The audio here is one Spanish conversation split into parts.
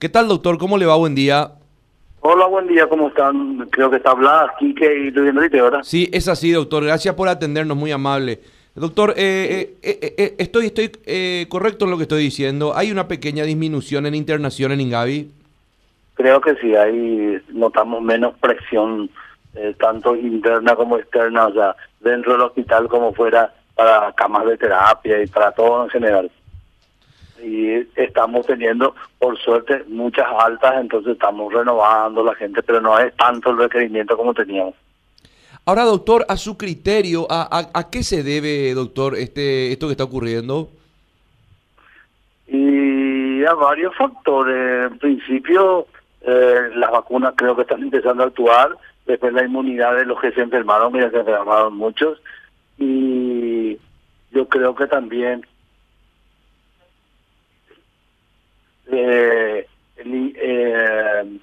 ¿Qué tal, doctor? ¿Cómo le va? Buen día. Hola, buen día, ¿cómo están? Creo que está hablando Quique y Luis Enrique, ¿verdad? Sí, es así, doctor. Gracias por atendernos, muy amable. Doctor, eh, eh, eh, estoy, estoy correcto en lo que estoy diciendo. ¿Hay una pequeña disminución en internación en Ingavi? Creo que sí, ahí notamos menos presión, tanto interna como externa, o sea, dentro del hospital como fuera para camas de terapia y para todo en general y estamos teniendo, por suerte, muchas altas, entonces estamos renovando la gente, pero no es tanto el requerimiento como teníamos. Ahora, doctor, a su criterio, ¿a, a, qué se debe, doctor, este esto que está ocurriendo? Y a varios factores. En principio, eh, las vacunas creo que están empezando a actuar, después la inmunidad de los que se enfermaron, mira, se enfermaron muchos, y yo creo que también eh, eh,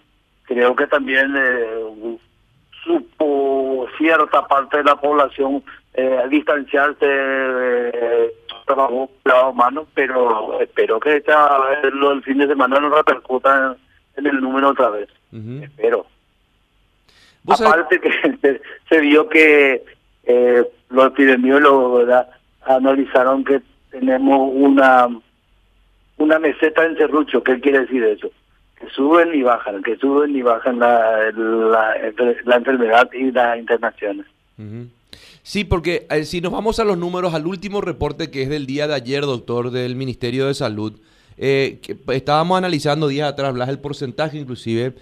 creo que también eh, supo cierta parte de la población eh, distanciarse de trabajo lado mano, pero espero que esta, lo del fin de semana no repercuta en, el número otra vez. Espero. Aparte que se, vio que eh, los epidemiólogos analizaron que tenemos una una meseta en serrucho. ¿Qué quiere decir eso? Que suben y bajan, que suben y bajan la, la, enfermedad y las internaciones. Sí, porque eh, si nos vamos a los números, al último reporte que es del día de ayer, doctor, del Ministerio de Salud, eh, estábamos analizando días atrás, Blas, el porcentaje inclusive,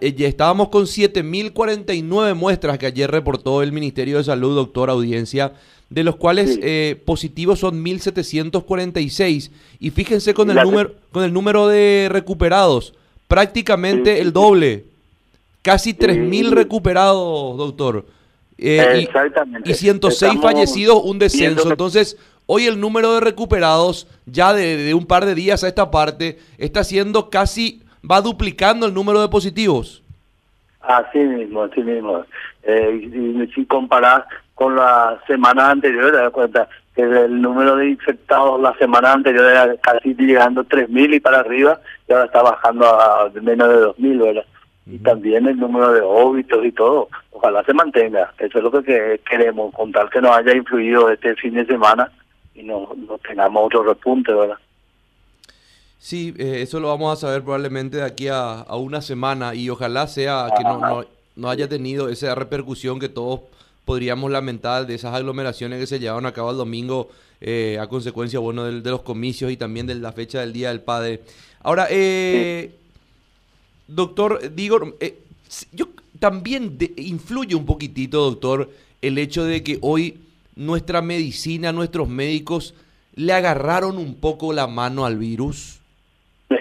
eh, ya estábamos con 7.049 muestras que ayer reportó el Ministerio de Salud, doctor, audiencia, de los cuales eh, positivos son 1.746. Y fíjense con el, número, con el número de recuperados, prácticamente el doble. Casi 3.000 recuperados, doctor. Eh, Exactamente. Y, 106 fallecidos, un descenso. Entonces, hoy el número de recuperados, ya de, un par de días a esta parte, está siendo casi, va duplicando el número de positivos. Así mismo, así mismo. Eh, y, si comparar con la semana anterior, te das cuenta que el número de infectados la semana anterior era casi llegando a 3.000 y para arriba, y ahora está bajando a menos de 2.000, ¿verdad? Y también el número de óbitos y todo, ojalá se mantenga. Eso es lo que queremos, contar que nos haya influido este fin de semana y no, no tengamos otro repunte, ¿verdad? Sí, eh, eso lo vamos a saber probablemente de aquí a, una semana y ojalá sea que no, no, no haya tenido esa repercusión que todos podríamos lamentar de esas aglomeraciones que se llevaron a cabo el domingo eh, a consecuencia bueno de, los comicios y también de la fecha del Día del Padre. Ahora, eh, doctor, digo, eh, yo también influye un poquitito, doctor, el hecho de que hoy nuestra medicina, nuestros médicos le agarraron un poco la mano al virus.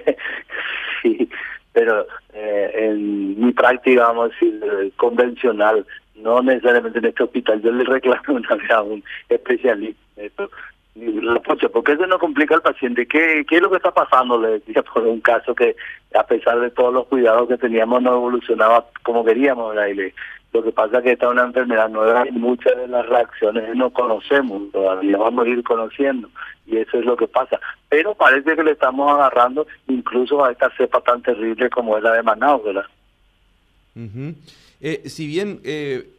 Sí, pero en mi práctica, vamos a decir, convencional, no necesariamente en este hospital. Yo le reclamo una vez a un especialista. Esto, porque eso no complica al paciente. ¿Qué, ¿Qué es lo que está pasando? Le decía por un caso que, a pesar de todos los cuidados que teníamos, no evolucionaba como queríamos. lo que pasa es que esta es una enfermedad nueva y muchas de las reacciones no conocemos, todavía vamos a ir conociendo. Y eso es lo que pasa. Pero parece que le estamos agarrando incluso a esta cepa tan terrible como es la de Manaus, ¿verdad? Eh, si bien eh,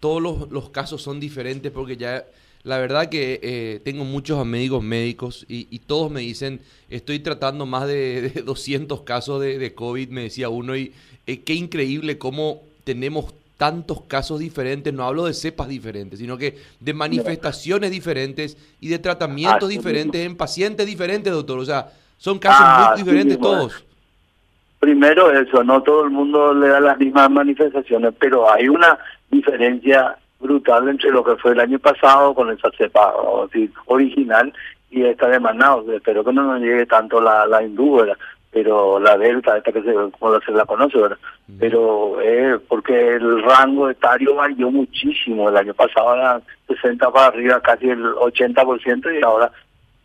todos los, casos son diferentes, porque ya la verdad que eh, tengo muchos amigos médicos y, todos me dicen, estoy tratando más de, 200 casos de, COVID, me decía uno, y qué increíble cómo tenemos tantos casos diferentes, no hablo de cepas diferentes, sino que de manifestaciones diferentes y de tratamientos diferentes en pacientes diferentes, doctor. O sea, son casos muy ah, diferentes todos primero eso, no todo el mundo le da las mismas manifestaciones, pero hay una diferencia brutal entre lo que fue el año pasado con esa cepa original y esta de Manaus. Espero que no nos llegue tanto la, la hindú, pero la delta, esta que se, como se la conoce, ¿verdad? Pero eh, porque el rango etario varió muchísimo. El año pasado era 60 para arriba, casi el 80%, y ahora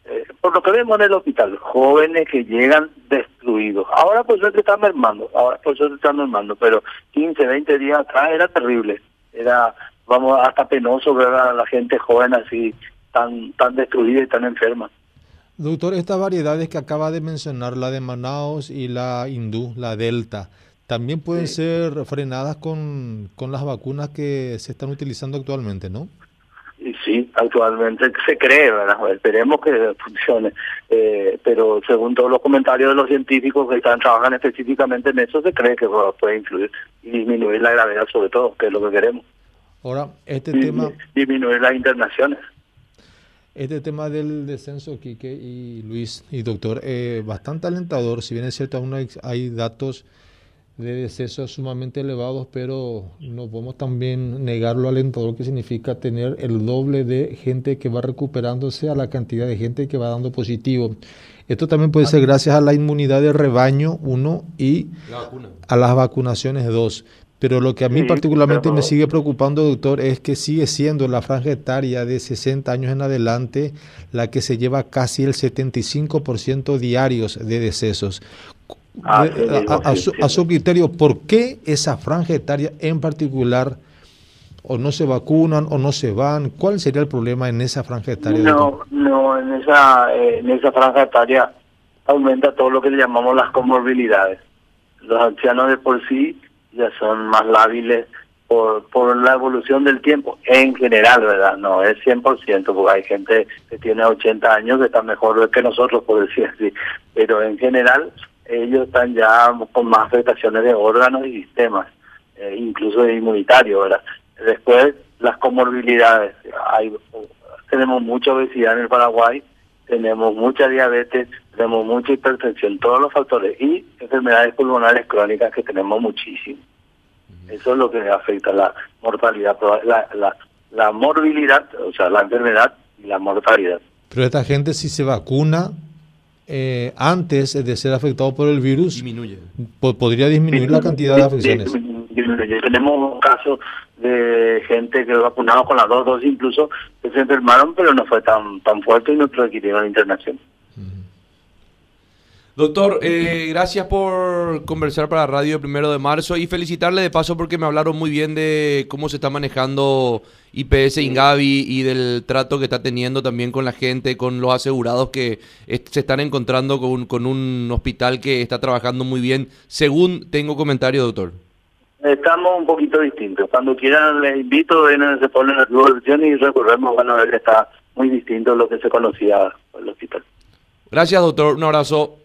eh, por lo que vemos en el hospital, jóvenes que llegan destruidos. Ahora por suerte están mermando, ahora por suerte están mermando, pero 15, 20 días atrás era terrible. Era, vamos, hasta penoso ver a la gente joven así, tan, tan destruida y tan enferma. Doctor, estas variedades que acaba de mencionar, la de Manaus y la hindú, la delta, también pueden ser frenadas con, con las vacunas que se están utilizando actualmente, ¿no? Sí, actualmente se cree, ¿verdad? Esperemos que funcione. Eh, pero según todos los comentarios de los científicos que están trabajando específicamente en eso, se cree que puede influir y disminuir la gravedad sobre todo, que es lo que queremos. Ahora, este tema... Disminuir las internaciones. Este tema del descenso, Quique y Luis y doctor, eh, bastante alentador, si bien es cierto, aún hay, hay datos de decesos sumamente elevados, pero no podemos también negar lo alentador que significa tener el doble de gente que va recuperándose a la cantidad de gente que va dando positivo. Esto también puede ser gracias a la inmunidad de rebaño, uno, y a las vacunaciones, dos. Pero lo que a mí particularmente me sigue preocupando, doctor, es que sigue siendo la franja etaria de 60 años en adelante la que se lleva casi el 75% diarios de decesos. Ah, a, su, criterio, ¿por qué esa franja etaria en particular o no se vacunan o no se van? ¿Cuál sería el problema en esa franja etaria? No, no, en esa, eh, en esa franja etaria aumenta todo lo que le llamamos las comorbilidades. Los ancianos de por sí ya son más lábiles por, por la evolución del tiempo, en general, ¿verdad? No es 100%, porque hay gente que tiene 80 años que está mejor que nosotros, por decir así, pero en general ellos están ya con más afectaciones de órganos y sistemas, eh, incluso de inmunitario, ¿verdad? Después, las comorbilidades. Hay, tenemos mucha obesidad en el Paraguay, tenemos mucha diabetes, tenemos mucha hipertensión, todos los factores, y enfermedades pulmonares crónicas que tenemos muchísimo. Eso es lo que afecta la mortalidad, la, la, la morbilidad, o sea, la enfermedad y la mortalidad. Pero esta gente si se vacuna, eh, antes de ser afectado por el virus, disminuye. podría disminuir la cantidad de afecciones. Tenemos casos de gente que vacunado con las dos dosis incluso que se enfermaron, pero no fue tan tan fuerte y no requirieron internación. Doctor, eh, gracias por conversar para Radio Primero de Marzo y felicitarle de paso porque me hablaron muy bien de cómo se está manejando IPS Ingavi y del trato que está teniendo también con la gente, con los asegurados que se están encontrando con, con un hospital que está trabajando muy bien, según tengo comentario, doctor. Estamos un poquito distintos. Cuando quieran les invito, ven, se ponen las y recorremos, van a ver que está muy distinto lo que se conocía el hospital. Gracias, doctor. Un abrazo.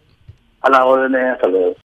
A las órdenes, hasta luego.